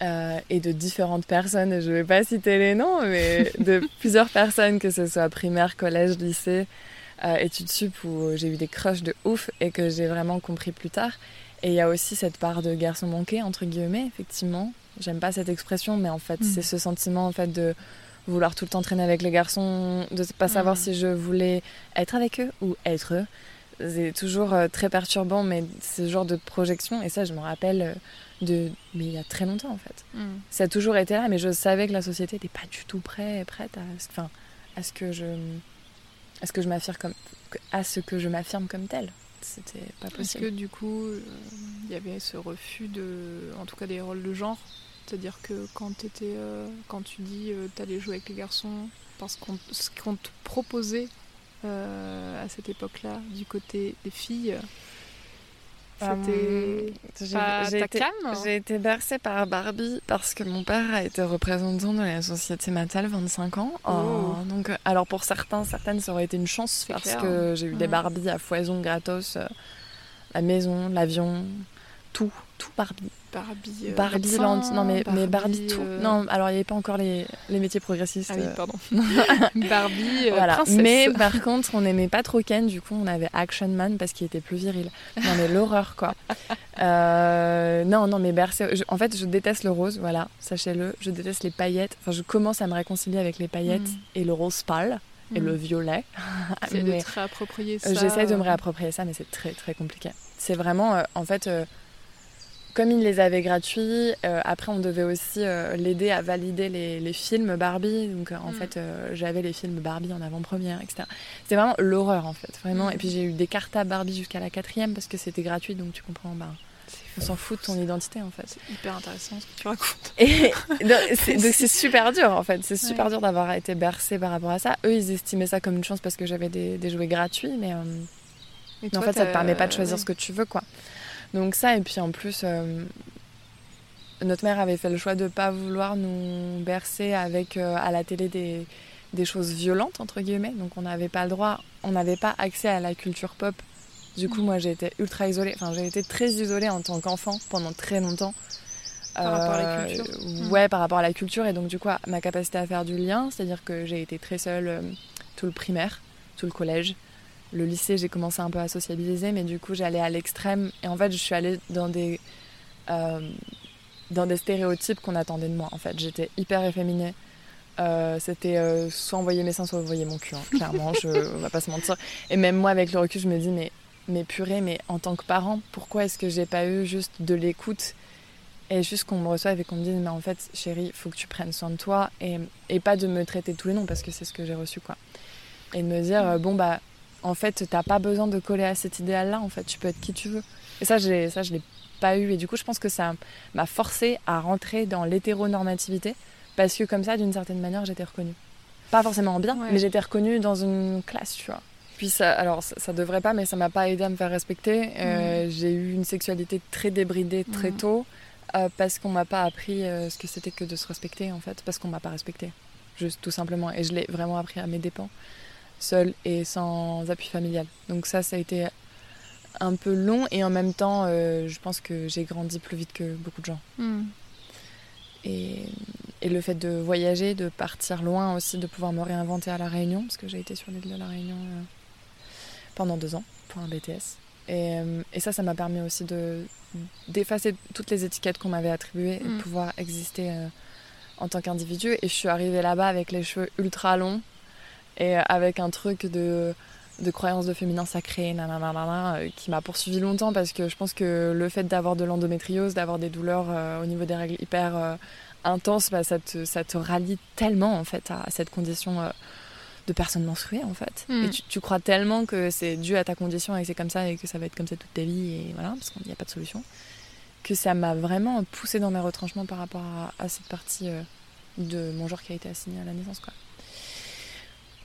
[SPEAKER 1] euh, et de différentes personnes, je vais pas citer les noms, mais de plusieurs personnes, que ce soit primaire, collège, lycée, euh, études sup, où j'ai eu des crushs de ouf et que j'ai vraiment compris plus tard. Et il y a aussi cette part de garçon manqué, entre guillemets, effectivement. J'aime pas cette expression, mais en fait,
[SPEAKER 3] Mm.
[SPEAKER 1] c'est ce sentiment en fait de vouloir tout le temps traîner avec les garçons, de pas savoir
[SPEAKER 3] Mm.
[SPEAKER 1] si je voulais être avec eux ou être eux. C'est toujours euh, très perturbant, mais ce genre de projection, et ça, je me rappelle de. Mais il y a très longtemps, en fait.
[SPEAKER 3] Mm.
[SPEAKER 1] Ça a toujours été là, mais je savais que la société n'était pas du tout prête, prête à, ce- enfin, à ce que je. à ce que je m'affirme comme. à ce que je m'affirme comme telle. C'était pas
[SPEAKER 3] Est-ce
[SPEAKER 1] possible.
[SPEAKER 3] que du coup, euh, il y avait ce refus de, en tout cas des rôles de genre? C'est-à-dire que quand, t'étais, euh, quand tu dis euh, t'allais jouer avec les garçons, parce qu'on ce qu'on te proposait euh, à cette époque-là du côté des filles, c'était
[SPEAKER 1] Euh, j'ai-
[SPEAKER 3] pas
[SPEAKER 1] j'ai été- bercée par Barbie parce que mon père a été représentant de la société Mattel 25 ans.
[SPEAKER 3] Oh.
[SPEAKER 1] Euh, donc, euh, alors pour certains, certaines, ça aurait été une chance parce
[SPEAKER 3] clair.
[SPEAKER 1] que j'ai eu des. Barbies à foison gratos, euh, la maison, l'avion, tout, tout Barbie.
[SPEAKER 3] Barbie, euh,
[SPEAKER 1] Barbie,
[SPEAKER 3] médecin,
[SPEAKER 1] Land- non mais mais Barbie tout.
[SPEAKER 3] euh,
[SPEAKER 1] Non, alors il n'y avait pas encore les, les métiers progressistes.
[SPEAKER 3] Ah oui,
[SPEAKER 1] euh,
[SPEAKER 3] pardon. Barbie, euh,
[SPEAKER 1] voilà.
[SPEAKER 3] princesse.
[SPEAKER 1] Mais par contre, on n'aimait pas trop Ken, du coup, on avait Action Man parce qu'il était plus viril. Non, mais l'horreur, quoi. Euh, non, non, mais je- en fait, je déteste le rose, voilà, sachez-le. Je déteste les paillettes. Enfin, je commence à me réconcilier avec les paillettes
[SPEAKER 3] Mm.
[SPEAKER 1] et le rose pâle et
[SPEAKER 3] Mm.
[SPEAKER 1] le violet.
[SPEAKER 3] C'est
[SPEAKER 1] Mais,
[SPEAKER 3] de te réapproprier ça.
[SPEAKER 1] J'essaie de me réapproprier ça, mais c'est très, très compliqué. C'est vraiment, en fait. Comme il les avait gratuits, euh, après on devait aussi euh, l'aider à valider les, les films Barbie. Donc euh, en
[SPEAKER 3] Mm.
[SPEAKER 1] fait, j'avais les films Barbie en avant-première, etc. C'était vraiment l'horreur en fait, vraiment.
[SPEAKER 3] Mm.
[SPEAKER 1] Et puis j'ai eu des cartes à Barbie jusqu'à la quatrième parce que c'était gratuit, donc tu comprends, bah, on s'en fout de ton identité en fait.
[SPEAKER 3] C'est hyper intéressant ce que tu racontes.
[SPEAKER 1] Et donc c'est super dur en fait, c'est super
[SPEAKER 3] Ouais.
[SPEAKER 1] dur d'avoir été bercé par rapport à ça. Eux ils estimaient ça comme une chance parce que j'avais des, des jouets gratuits, mais en fait, ça te permet pas de choisir
[SPEAKER 3] ouais.
[SPEAKER 1] ce que tu veux, quoi. Donc ça, et puis en plus, euh, notre mère avait fait le choix de pas vouloir nous bercer avec euh, à la télé des, des choses violentes, entre guillemets. Donc on n'avait pas le droit, on n'avait pas accès à la culture pop. Du coup, moi, j'ai été ultra isolée. Enfin, j'ai été très isolée en tant qu'enfant pendant très longtemps.
[SPEAKER 3] Par rapport à la
[SPEAKER 1] Euh,
[SPEAKER 3] culture.
[SPEAKER 1] Ouais, par rapport à la culture. Et donc, du coup, ma capacité à faire du lien, c'est-à-dire que j'ai été très seule tout le primaire, tout le collège. Le lycée, j'ai commencé un peu à sociabiliser, mais du coup, j'allais à l'extrême. Et en fait, je suis allée dans des, euh, dans des stéréotypes qu'on attendait de moi. En fait, j'étais hyper efféminée. Euh, c'était euh, soit envoyer mes seins, soit envoyer mon cul. hein. Clairement, je on va pas se mentir. Et même moi, avec le recul, je me dis, mais, mais purée, mais en tant que parent, pourquoi est-ce que j'ai pas eu juste de l'écoute et juste qu'on me reçoive et qu'on me dise, mais en fait, chérie, faut que tu prennes soin de toi et, et pas de me traiter tous les noms parce que c'est ce que j'ai reçu, quoi. Et de me dire, bon, bah, en fait, t'as pas besoin de coller à cet idéal-là, en fait, tu peux être qui tu veux. Et ça, j'ai, ça je l'ai pas eu. Et du coup, je pense que ça m'a forcé à rentrer dans l'hétéronormativité parce que comme ça, d'une certaine manière, j'étais reconnue. Pas forcément en bien,
[SPEAKER 3] Ouais.
[SPEAKER 1] mais j'étais reconnue dans une classe, tu vois. Puis ça, alors ça, ça devrait pas, mais ça m'a pas aidé à me faire respecter. Euh, J'ai eu une sexualité très débridée très tôt euh, parce qu'on m'a pas appris euh, ce que c'était que de se respecter en fait, parce qu'on m'a pas respecté, juste tout simplement. Et je l'ai vraiment appris à mes dépens, seule et sans appui familial. Donc ça, ça a été un peu long et en même temps, euh, je pense que j'ai grandi plus vite que beaucoup de gens.
[SPEAKER 3] Hmm.
[SPEAKER 1] Et, et le fait de voyager, de partir loin aussi, de pouvoir me réinventer à La Réunion, parce que j'ai été sur l'île de La Réunion euh, pendant deux ans pour un BTS. Et, euh, et ça, ça m'a permis aussi de d'effacer toutes les étiquettes qu'on m'avait attribuées et
[SPEAKER 3] Mm.
[SPEAKER 1] de pouvoir exister euh, en tant qu'individu. Et je suis arrivée là-bas avec les cheveux ultra longs et avec un truc de de croyance de féminin sacré, nanana, euh, qui m'a poursuivi longtemps parce que je pense que le fait d'avoir de l'endométriose, d'avoir des douleurs euh, au niveau des règles hyper euh, intenses, bah, ça, te, ça te rallie tellement en fait à, cette condition euh, de personne menstruée en fait.
[SPEAKER 3] Mm.
[SPEAKER 1] Et tu, tu crois tellement que c'est dû à ta condition et que c'est comme ça et que ça va être comme ça toute ta vie et voilà, parce qu'il n'y a pas de solution, que ça m'a vraiment poussé dans mes retranchements par rapport à, à cette partie de mon genre qui a été assignée à la naissance quoi.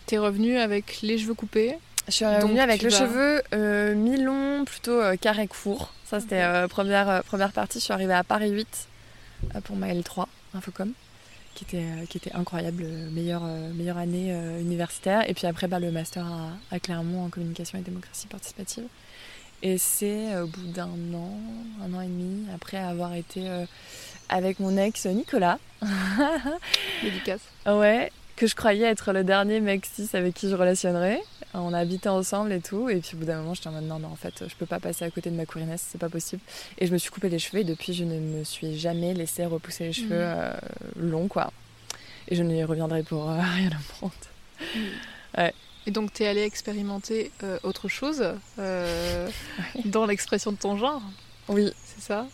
[SPEAKER 3] T'es revenu avec les cheveux coupés.
[SPEAKER 1] Je suis revenue avec
[SPEAKER 3] tu
[SPEAKER 1] le
[SPEAKER 3] vas-
[SPEAKER 1] cheveu euh, mi-long, plutôt euh, carré court. Ça, c'était euh, première, euh, première partie. Je suis arrivée à Paris 8 euh, pour ma L3, Infocom, qui était, qui était incroyable, meilleure, meilleure année universitaire. Et puis après, bah, le master à, à Clermont en communication et démocratie participative. Et c'est au bout d'un an, un an et demi, après avoir été avec mon ex Nicolas,
[SPEAKER 3] Dédicace.
[SPEAKER 1] Ouais, que je croyais être le dernier mec cis avec qui je relationnerais. On habitait ensemble et tout. Et puis au bout d'un moment, j'étais en mode non, mais en fait, je peux pas passer à côté de ma queerness, c'est pas possible. Et je me suis coupé les cheveux et depuis, je ne me suis jamais laissé repousser les cheveux
[SPEAKER 3] Mhm.
[SPEAKER 1] euh, longs, quoi. et je n'y reviendrai pour euh, rien au monde.
[SPEAKER 3] Et donc, tu es allé expérimenter euh, autre chose dans l'expression de ton genre?
[SPEAKER 1] Oui.
[SPEAKER 3] C'est ça?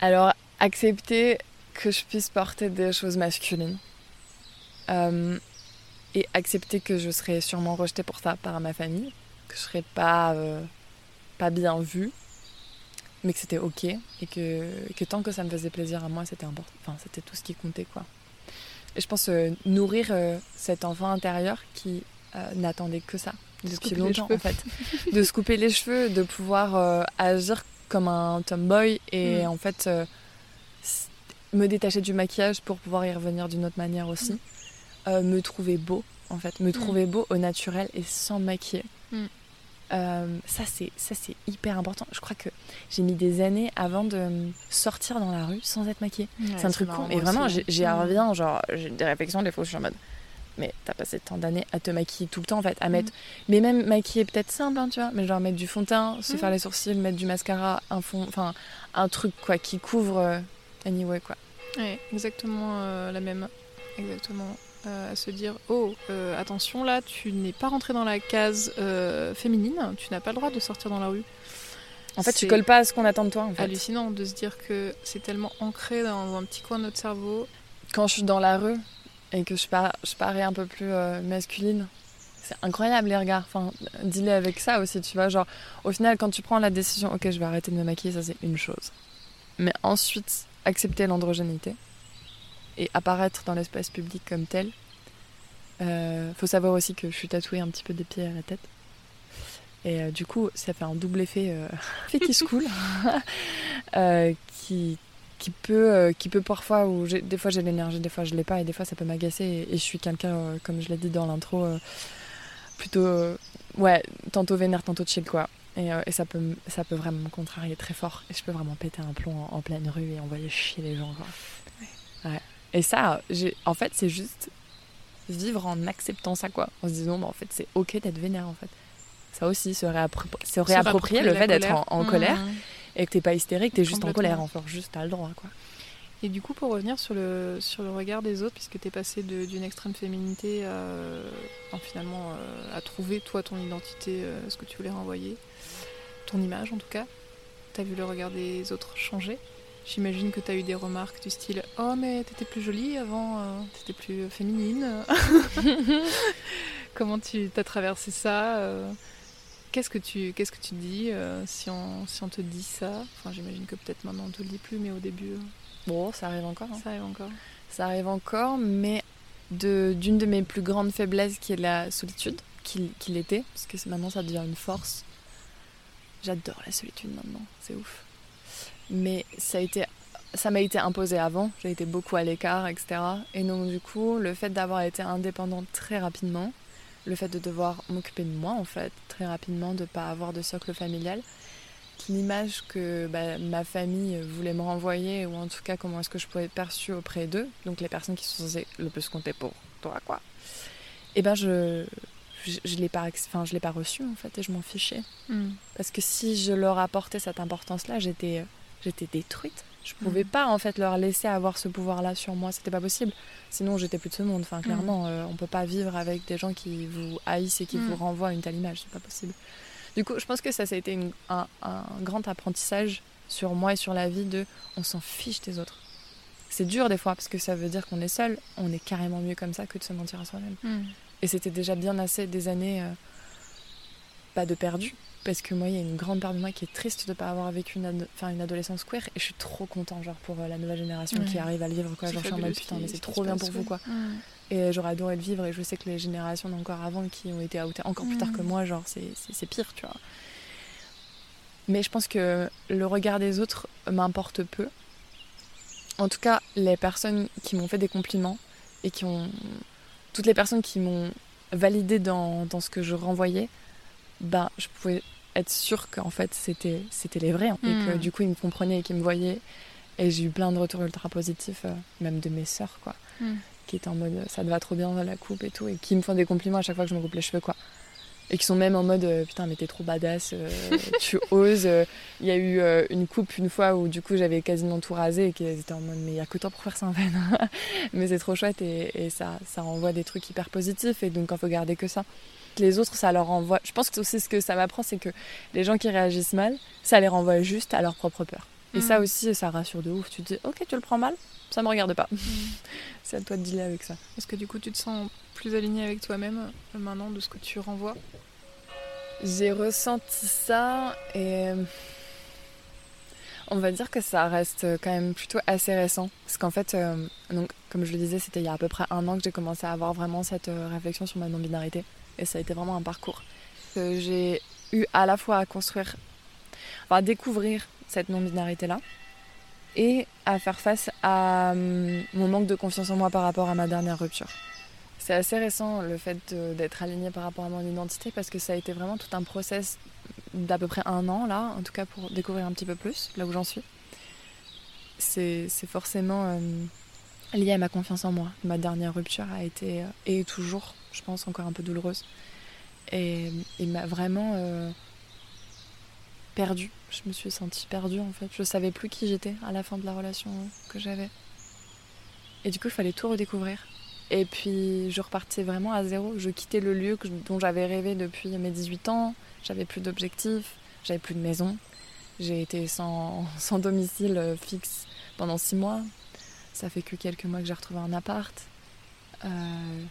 [SPEAKER 1] Alors, accepter que je puisse porter des choses masculines. Euh, et accepter que je serai sûrement rejetée pour ça par ma famille, que je serai pas, euh, pas bien vue, mais que c'était ok et que, que tant que ça me faisait plaisir à moi, c'était important. Enfin, c'était tout ce qui comptait quoi. Et je pense euh, nourrir cet enfant intérieur qui n'attendait que ça
[SPEAKER 3] De
[SPEAKER 1] depuis longtemps en fait, de se couper les cheveux, de pouvoir agir comme un tomboy et
[SPEAKER 3] Mm.
[SPEAKER 1] en fait me détacher du maquillage pour pouvoir y revenir d'une autre manière aussi,
[SPEAKER 3] Mm.
[SPEAKER 1] Euh, me trouver beau en fait, me trouver beau au naturel et sans maquiller.
[SPEAKER 3] Mm.
[SPEAKER 1] Euh, ça c'est ça c'est hyper important. Je crois que j'ai mis des années avant de sortir dans la rue sans être maquillée. c'est un truc con, mais vraiment j'ai- j'y
[SPEAKER 3] Mm.
[SPEAKER 1] reviens genre j'ai des réflexions des fois je suis en mode mais t'as passé tant d'années à te maquiller tout le temps en fait, à mettre mais même maquiller peut-être simple hein, tu vois, mais genre mettre du fond de teint, se
[SPEAKER 3] Mm.
[SPEAKER 1] faire les sourcils, mettre du mascara, un fond, enfin un truc quoi qui couvre euh, anyway quoi.
[SPEAKER 3] Ouais, exactement euh, la même. Exactement. Euh, à se dire oh euh, attention là tu n'es pas rentré dans la case euh, féminine tu n'as pas le droit de sortir dans la rue
[SPEAKER 1] En fait, tu colles pas à ce qu'on attend de toi en fait.
[SPEAKER 3] hallucinant de se dire que c'est tellement ancré dans un petit coin de notre cerveau
[SPEAKER 1] Quand je suis dans la rue et que je, par- je parais un peu plus euh, masculine, c'est incroyable les regards. Enfin, dealer avec ça aussi, tu vois. Genre, au final, quand tu prends la décision, ok, je vais arrêter de me maquiller, ça c'est une chose. Mais ensuite, accepter l'androgénité et apparaître dans l'espace public comme tel. Euh, faut savoir aussi que je suis tatouée un petit peu des pieds à la tête. Et euh, du coup, ça fait un double effet, euh, effet qui se coule, euh, qui, qui, peut, euh, qui peut parfois, où des fois j'ai l'énergie, des fois je l'ai pas, et des fois ça peut m'agacer. Et, et je suis quelqu'un, comme je l'ai dit dans l'intro, plutôt, ouais, tantôt vénère, tantôt chill, quoi. Et, et ça, peut, ça peut vraiment me contrarier très fort. Et je peux vraiment péter un plomb en, en pleine rue et envoyer chier les gens, quoi. Ouais. Et ça, j'ai- en fait, c'est juste vivre en acceptant ça, quoi. En se disant, bah, en fait, c'est ok d'être vénère, en fait. Ça aussi, se, réappro- se réapproprier le fait d'être en, en
[SPEAKER 3] Mmh.
[SPEAKER 1] colère et que t'es pas hystérique, t'es juste en colère, enfin, juste t'as le droit, quoi.
[SPEAKER 3] Et du coup, pour revenir sur le, sur le regard des autres, puisque tu es passé de- d'une extrême féminité à, enfin, finalement euh, à trouver toi ton identité, euh, ce que tu voulais renvoyer, ton image en tout cas, tu as vu le regard des autres changer? J'imagine que tu as eu des remarques du style Oh, mais t'étais plus jolie avant, euh, t'étais plus féminine. Comment tu as traversé ça euh, Qu'est-ce que tu qu'est-ce que tu dis euh, si, on, si on te dit ça? Enfin, j'imagine que peut-être maintenant on te le dit plus, mais au début, euh,
[SPEAKER 1] Bon, ça arrive encore. hein.
[SPEAKER 3] ça arrive encore.
[SPEAKER 1] Ça arrive encore, mais de- d'une de, mes plus grandes faiblesses qui est la solitude, qui, qui l'était, parce que maintenant ça devient une force. J'adore la solitude maintenant, c'est ouf. Mais ça a été, ça m'a été imposé avant, j'ai été beaucoup à l'écart, etc. Et donc du coup, le fait d'avoir été indépendante très rapidement, le fait de devoir m'occuper de moi en fait très rapidement, de pas avoir de socle familial, l'image que bah, ma famille voulait me renvoyer, ou en tout cas comment est-ce que je pouvais être perçue auprès d'eux, donc les personnes qui sont censées le plus compter pour toi, quoi. Et ben je je, je l'ai pas enfin je l'ai pas reçu en fait et je m'en fichais
[SPEAKER 3] Mm.
[SPEAKER 1] parce que si je leur apportais cette importance là j'étais j'étais détruite. Je pouvais
[SPEAKER 3] Mhm.
[SPEAKER 1] pas en fait leur laisser avoir ce pouvoir là sur moi. C'était pas possible. Sinon j'étais plus de ce monde. Enfin clairement euh, on peut pas vivre avec des gens qui vous haïssent et qui vous renvoient une telle image. C'est pas possible. Du coup je pense que ça ça a été une- un, un grand apprentissage sur moi et sur la vie de on s'en fiche des autres. C'est dur des fois parce que ça veut dire qu'on est seul. On est carrément mieux comme ça que de se mentir à soi-même.
[SPEAKER 3] Mm.
[SPEAKER 1] et c'était déjà bien assez des années euh, pas de perdu. Parce que moi, il y a une grande part de moi qui est triste de ne pas avoir vécu une, enfin, une adolescence queer. Et je suis trop content genre, pour euh, la nouvelle génération qui arrive à le vivre. Quoi. Genre, je suis en mode putain, mais
[SPEAKER 3] ce
[SPEAKER 1] c'est trop bien pour vous. quoi. Et j'aurais adoré le vivre. Et je sais que les générations d'encore avant qui ont été outées encore plus tard que moi, genre, c'est pire, tu vois. Mais je pense que le regard des autres m'importe peu. En tout cas, les personnes qui m'ont fait des compliments et qui ont. Toutes les personnes qui m'ont validé dans, dans ce que je renvoyais, bah, je pouvais être sûre qu'en fait c'était c'était les vrais hein, et que
[SPEAKER 3] Mm.
[SPEAKER 1] du coup ils me comprenaient et qu'ils me voyaient. Et j'ai eu plein de retours ultra positifs, euh, même de mes sœurs, quoi,
[SPEAKER 3] Mm.
[SPEAKER 1] qui étaient en mode ça te va trop bien la coupe et tout, et qui me font des compliments à chaque fois que je me coupe les cheveux, quoi. et qui sont même en mode euh, putain mais t'es trop badass, euh, tu oses. euh. Il y a eu euh, une coupe une fois où du coup j'avais quasiment tout rasé et qu'ils étaient en mode mais il y a que toi pour faire ça en fait. mais c'est trop chouette et, et ça, ça renvoie des trucs hyper positifs et donc il faut garder que ça. Les autres ça leur renvoie. Je pense que aussi ce que ça m'apprend c'est que les gens qui réagissent mal, ça les renvoie juste à leur propre peur. Et
[SPEAKER 3] Mm.
[SPEAKER 1] ça aussi ça rassure de ouf. Tu te dis ok tu le prends mal, ça me regarde pas. c'est à toi de dealer avec ça.
[SPEAKER 3] Est-ce que du coup tu te sens plus aligné avec toi-même euh, maintenant de ce que tu renvoies?
[SPEAKER 1] J'ai ressenti ça et on va dire que ça reste quand même plutôt assez récent. Parce qu'en fait, euh, donc, comme je le disais, c'était il y a à peu près un an que j'ai commencé à avoir vraiment cette euh, réflexion sur ma non-binarité. Et ça a été vraiment un parcours que j'ai eu à la fois à construire, à découvrir cette non-binarité-là et à faire face à hum, mon manque de confiance en moi par rapport à ma dernière rupture. C'est assez récent le fait d'être aligné par rapport à mon identité parce que ça a été vraiment tout un process d'à peu près un an là, en tout cas pour découvrir un petit peu plus là où j'en suis. C'est forcément euh, lié à ma confiance en moi. Ma dernière rupture a été euh, et toujours, je pense, encore un peu douloureuse. Et il m'a vraiment euh, perdue. Je me suis sentie perdue en fait. Je savais plus qui j'étais à la fin de la relation que j'avais. Et du coup, il fallait tout redécouvrir. Et puis, je repartais vraiment à zéro. Je quittais le lieu dont j'avais rêvé depuis mes 18 ans. J'avais plus d'objectifs, j'avais plus de maison. J'ai été sans, sans domicile euh, fixe pendant six mois. Ça fait que quelques mois que j'ai retrouvé un appart. Euh,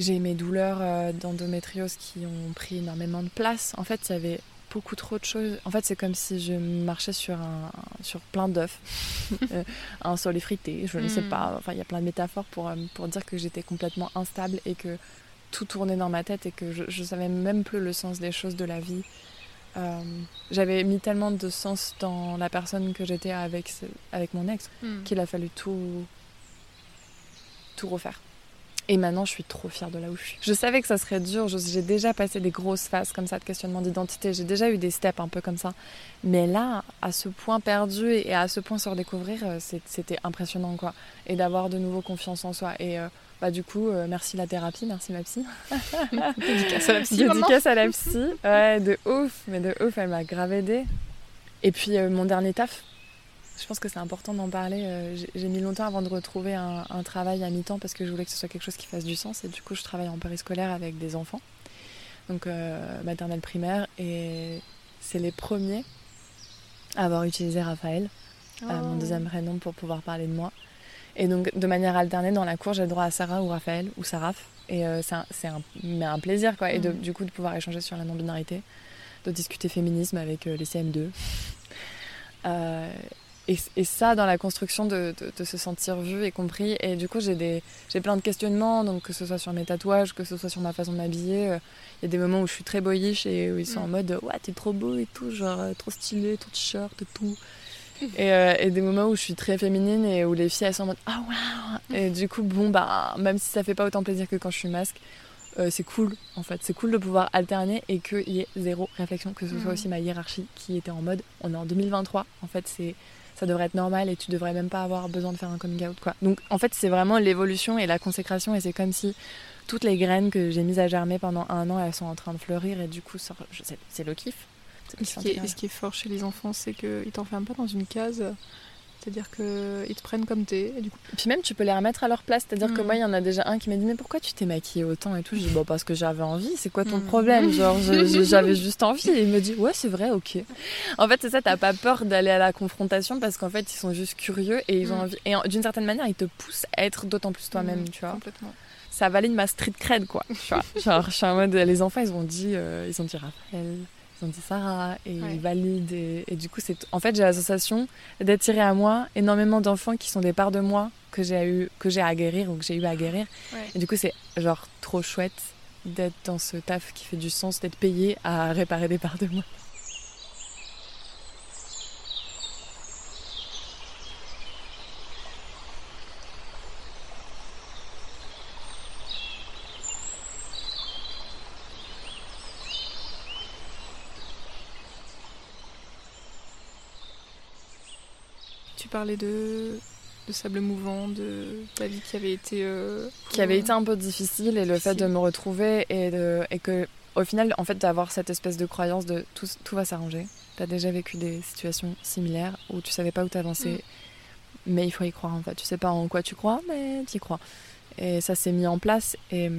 [SPEAKER 1] j'ai mes douleurs euh, d'endométriose qui ont pris énormément de place. En fait, il y avait beaucoup trop de choses. En fait, c'est comme si je marchais sur, un, sur plein d'œufs, Euh, un sol effrité, je ne sais
[SPEAKER 3] Mm.
[SPEAKER 1] pas. Enfin, il y a plein de métaphores pour, euh, pour dire que j'étais complètement instable et que tout tournait dans ma tête et que je, je savais même plus le sens des choses de la vie. Euh, J'avais mis tellement de sens dans la personne que j'étais avec, avec mon ex
[SPEAKER 3] Hmm.
[SPEAKER 1] qu'il a fallu tout, tout refaire. Et maintenant, je suis trop fière de là où je suis. Je savais que ça serait dur. J'ai déjà passé des grosses phases comme ça de questionnement d'identité. J'ai déjà eu des steps un peu comme ça. Mais là, à ce point perdu et à ce point se redécouvrir, euh, c'était impressionnant, quoi. Et d'avoir de nouveau confiance en soi. Et euh, bah, du coup, euh, merci la thérapie, merci ma psy.
[SPEAKER 3] Dédicace à la psy.
[SPEAKER 1] Dédicace à la psy. Ouais, de ouf. Mais de ouf, elle m'a grave aidée. Et puis, euh, mon dernier taf, je pense que c'est important d'en parler. Euh, j'ai- mis longtemps avant de retrouver un, un travail à mi-temps parce que je voulais que ce soit quelque chose qui fasse du sens. Et du coup, je travaille en périscolaire avec des enfants, donc euh, maternelle primaire. Et c'est les premiers à avoir utilisé Raphaël, euh, mon
[SPEAKER 3] Oh.
[SPEAKER 1] deuxième prénom, pour pouvoir parler de moi. Et donc, de manière alternée, dans la cour, j'ai le droit à Sarah ou Raphaël ou Saraf. Et euh, c'est un, plaisir, quoi. Et de-
[SPEAKER 3] Mhm.
[SPEAKER 1] du coup, de pouvoir échanger sur la non-binarité, de discuter féminisme avec les CM2. Euh, et, et ça, dans la construction de, de- de se sentir vu et compris. Et du coup, j'ai des- j'ai plein de questionnements, donc que ce soit sur mes tatouages, que ce soit sur ma façon de m'habiller. euh, Il y a des moments où je suis très boyish et où ils sont
[SPEAKER 3] Mm.
[SPEAKER 1] en mode Ouais, t'es trop beau et tout, genre euh, trop stylé, ton t-shirt et tout. Et, euh, et des moments où je suis très féminine et où les filles elles sont en mode Ah waouh Et du coup, bon, bah, même si ça fait pas autant plaisir que quand je suis masque, euh, c'est cool en fait. C'est cool de pouvoir alterner et qu'il y ait zéro réflexion, que ce soit
[SPEAKER 3] Mhm.
[SPEAKER 1] aussi ma hiérarchie qui était en mode On est en 2023, en fait, c'est ça devrait être normal et tu devrais même pas avoir besoin de faire un coming out quoi. Donc en fait c'est vraiment l'évolution et la consécration et c'est comme si toutes les graines que j'ai mises à germer pendant un an elles sont en train de fleurir et du coup c'est le kiff.
[SPEAKER 3] Ce qui, est, ce qui est fort chez les enfants, c'est qu'ils t'enferment pas dans une case. C'est-à-dire qu'ils te prennent comme t'es. Et du coup,
[SPEAKER 1] Puis même tu peux les remettre à leur place, c'est-à-dire que
[SPEAKER 3] Mm.
[SPEAKER 1] moi il y en a déjà un qui m'a dit mais pourquoi tu t'es maquillée autant et tout? Je dis bah parce que j'avais envie, c'est quoi ton
[SPEAKER 3] Mm.
[SPEAKER 1] problème? Genre j'avais juste envie et il me dit ouais c'est vrai ok. En fait c'est ça, t'as pas peur d'aller à la confrontation parce qu'en fait ils sont juste curieux et ils ont
[SPEAKER 3] Mm.
[SPEAKER 1] envie et en- d'une certaine manière ils te poussent à être d'autant plus toi-même, tu vois.
[SPEAKER 3] Complètement.
[SPEAKER 1] ça valide ma street cred quoi. Tu vois. Genre je suis en mode les enfants ils ont dit euh, ils ont dit Raphaël, ils ont dit Sarah et
[SPEAKER 3] Ouais.
[SPEAKER 1] ils valident et, et du coup c'est en fait j'ai l'association d'attirer à moi énormément d'enfants qui sont des parts de moi que j'ai eu que j'ai à guérir ou que j'ai eu à guérir
[SPEAKER 3] Ouais.
[SPEAKER 1] et du coup c'est genre trop chouette d'être dans ce taf qui fait du sens d'être payé à réparer des parts de moi.
[SPEAKER 3] Parlais de, de sable mouvant, de ta vie qui avait été. euh,
[SPEAKER 1] qui avait été un peu difficile et le fait de me retrouver et, de, et que au final en fait d'avoir cette espèce de croyance de tout, tout va s'arranger. T'as déjà vécu des situations similaires où tu savais pas où t'avancer mais il faut y croire en fait. Tu sais pas en quoi tu crois mais tu y crois. Et ça s'est mis en place et,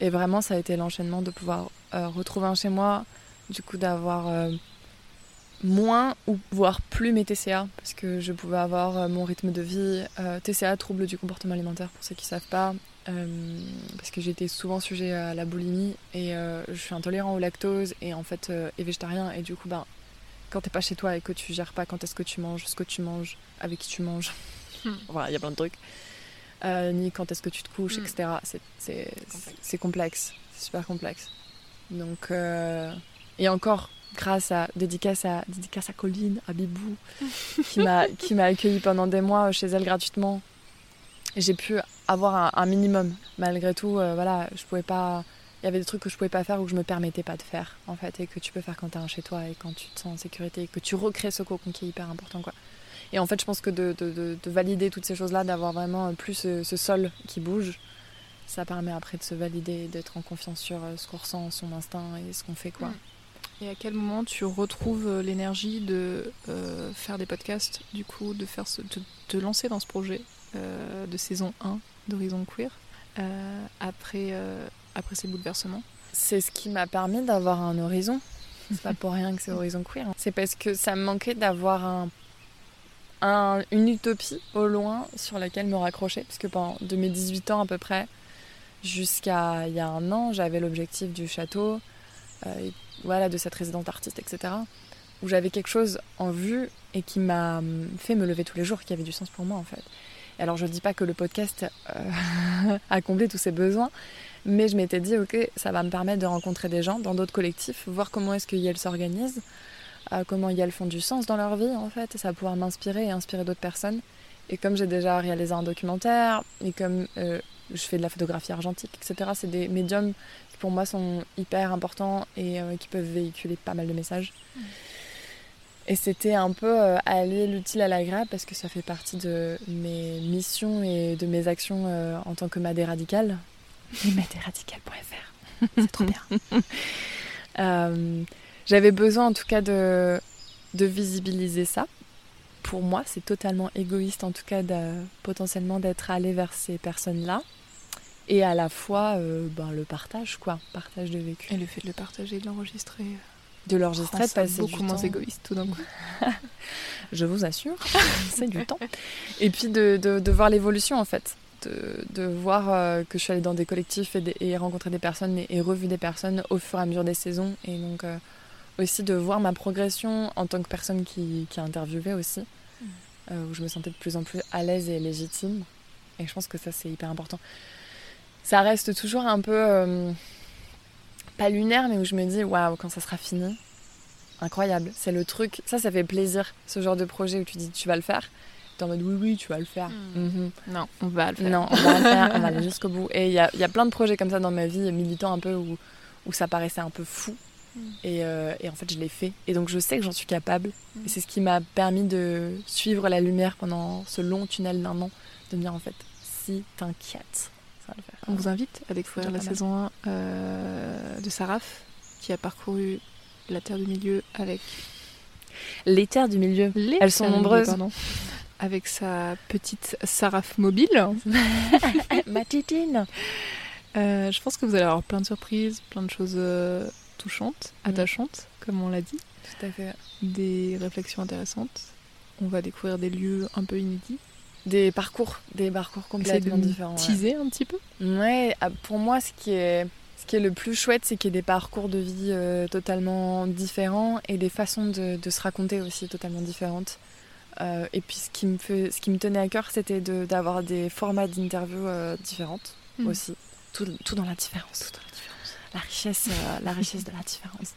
[SPEAKER 1] et vraiment ça a été l'enchaînement de pouvoir euh, retrouver un chez moi du coup d'avoir euh, moins ou voire plus mes TCA parce que je pouvais avoir euh, mon rythme de vie euh, TCA trouble du comportement alimentaire pour ceux qui savent pas euh, parce que j'étais souvent sujet à la boulimie et euh, je suis intolérant au lactose et en fait et végétarien et du coup ben quand t'es pas chez toi et que tu gères pas quand est-ce que tu manges ce que tu manges avec qui tu manges
[SPEAKER 3] Hmm.
[SPEAKER 1] voilà il y a plein de trucs ni quand est-ce que tu te couches
[SPEAKER 3] Hmm.
[SPEAKER 1] etc c'est c'est
[SPEAKER 3] complexe.
[SPEAKER 1] c'est super complexe donc et encore grâce à dédicace à dédicace à Colline à Bibou qui m'a qui m'a accueilli pendant des mois chez elle gratuitement. J'ai pu avoir un, un minimum. Malgré tout euh, voilà je pouvais pas il y avait des trucs que je pouvais pas faire ou que je me permettais pas de faire en fait et que tu peux faire quand t'es un chez toi et quand tu te sens en sécurité et que tu recrées ce cocon qui est hyper important quoi. Et en fait je pense que de, de, de- de valider toutes ces choses là d'avoir vraiment plus ce, ce sol qui bouge ça permet après de se valider d'être en confiance sur euh, ce qu'on ressent son instinct et ce qu'on fait quoi.
[SPEAKER 3] Mm. Et à quel moment tu retrouves euh, l'énergie de euh, faire des podcasts, du coup, de faire ce, de te lancer dans ce projet euh, de saison 1 d'Horizon Queer euh, après, après ces bouleversements?
[SPEAKER 1] C'est ce qui m'a permis d'avoir un horizon. C'est pas pour rien que c'est Horizon Queer. hein. C'est parce que ça me manquait d'avoir un, un- une utopie au loin sur laquelle me raccrocher. Parce que pendant de mes 18 ans à peu près jusqu'à il y a un an, j'avais l'objectif du château, euh, voilà, de cette résidente artiste, etc. Où j'avais quelque chose en vue et qui m'a hum, fait me lever tous les jours, qui avait du sens pour moi en fait. Alors je dis pas que le podcast euh, a comblé tous ces besoins, mais je m'étais dit, ok, ça va me permettre de rencontrer des gens dans d'autres collectifs, voir comment est-ce que s'organise, euh, comment Yale font du sens dans leur vie, en fait, et ça va pouvoir m'inspirer et inspirer d'autres personnes. Et comme j'ai déjà réalisé un documentaire, et comme euh, je fais de la photographie argentique, etc., c'est des médiums pour moi sont hyper importants et euh, qui peuvent véhiculer pas mal de messages. Et c'était un peu euh, allier l'utile à l'agréable parce que ça fait partie de mes missions et de mes actions euh, en tant que madé radicale. Madéradical.fr, c'est trop bien. J'avais besoin en tout cas de, de visibiliser ça. Pour moi, c'est totalement égoïste en tout cas de, potentiellement d'être allé vers ces personnes-là. Et à la fois euh, ben, le partage, quoi, partage de vécu.
[SPEAKER 3] Et le fait de le partager, de l'enregistrer,
[SPEAKER 1] De l'enregistrer, de passer
[SPEAKER 3] beaucoup
[SPEAKER 1] du
[SPEAKER 3] moins
[SPEAKER 1] temps.
[SPEAKER 3] égoïste tout d'un coup.
[SPEAKER 1] Je vous assure, c'est du temps. Et puis de, de, de voir l'évolution en fait. De, de voir euh, que je suis allée dans des collectifs et, des- et rencontrer des personnes et, et revu des personnes au fur et à mesure des saisons. Et donc euh, aussi de voir ma progression en tant que personne qui, qui a interviewé aussi. euh, où je me sentais de plus en plus à l'aise et légitime. Et je pense que ça c'est hyper important. Ça reste toujours un peu... euh, pas lunaire, mais où je me dis, waouh, quand ça sera fini, incroyable. C'est le truc, ça, ça fait plaisir, ce genre de projet où tu dis tu vas le faire. T'es en mode oui, oui, tu vas le faire.
[SPEAKER 3] Mm.
[SPEAKER 1] Mhm.
[SPEAKER 3] Non, on va le faire.
[SPEAKER 1] Non, on va le faire, on va aller jusqu'au bout. Et il y a, y a plein de projets comme ça dans ma vie, militants un peu, où, où ça paraissait un peu fou.
[SPEAKER 3] Mm.
[SPEAKER 1] Et, euh, et en fait, je l'ai fait. Et donc, je sais que j'en suis capable.
[SPEAKER 3] Mm.
[SPEAKER 1] Et c'est ce qui m'a permis de suivre la lumière pendant ce long tunnel d'un an. De me dire, en fait, si t'inquiètes, le faire.
[SPEAKER 3] On vous invite à découvrir la saison 1 euh, de Saraf, qui a parcouru la Terre du Milieu avec
[SPEAKER 1] Les terres du milieu.
[SPEAKER 3] les
[SPEAKER 1] Elles sont nombreuses.
[SPEAKER 3] pardon, avec sa petite Saraf mobile.
[SPEAKER 1] Ma titine
[SPEAKER 3] Euh, je pense que vous allez avoir plein de surprises, plein de choses euh, touchantes,
[SPEAKER 1] Mm.
[SPEAKER 3] attachantes, comme on l'a dit,
[SPEAKER 1] Tout à fait.
[SPEAKER 3] des réflexions intéressantes. On va découvrir des lieux un peu inédits.
[SPEAKER 1] Des parcours, des parcours
[SPEAKER 3] de
[SPEAKER 1] complètement différents. ouais.
[SPEAKER 3] teaser un petit peu.
[SPEAKER 1] Ouais, ah, pour moi, ce qui est, ce qui est le plus chouette, c'est qu'il y ait des parcours de vie euh, totalement différents et des façons de, de se raconter aussi totalement différentes. Euh, et puis, ce qui me, fait, ce qui me tenait à cœur, c'était de- d'avoir des formats d'interviews euh, différentes
[SPEAKER 3] Mm.
[SPEAKER 1] aussi. Tout, tout dans la différence. La richesse, euh, la richesse de la différence.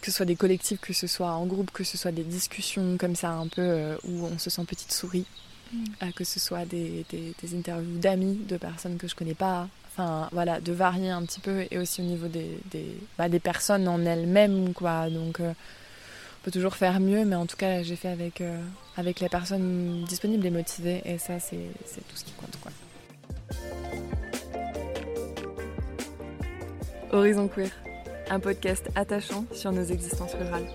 [SPEAKER 1] Que ce soit des collectifs, que ce soit en groupe, que ce soit des discussions comme ça, un peu où on se sent petite souris euh, que ce soit des, interviews d'amis, de personnes que je connais pas, enfin de varier un petit peu et aussi au niveau des, bah, personnes en elles-mêmes, quoi. Donc euh, On peut toujours faire mieux, mais en tout cas, j'ai fait avec, euh, avec les personnes disponibles et motivées, et ça, c'est c'est tout ce qui compte. Quoi. Horizon Queer, un podcast attachant sur nos existences rurales.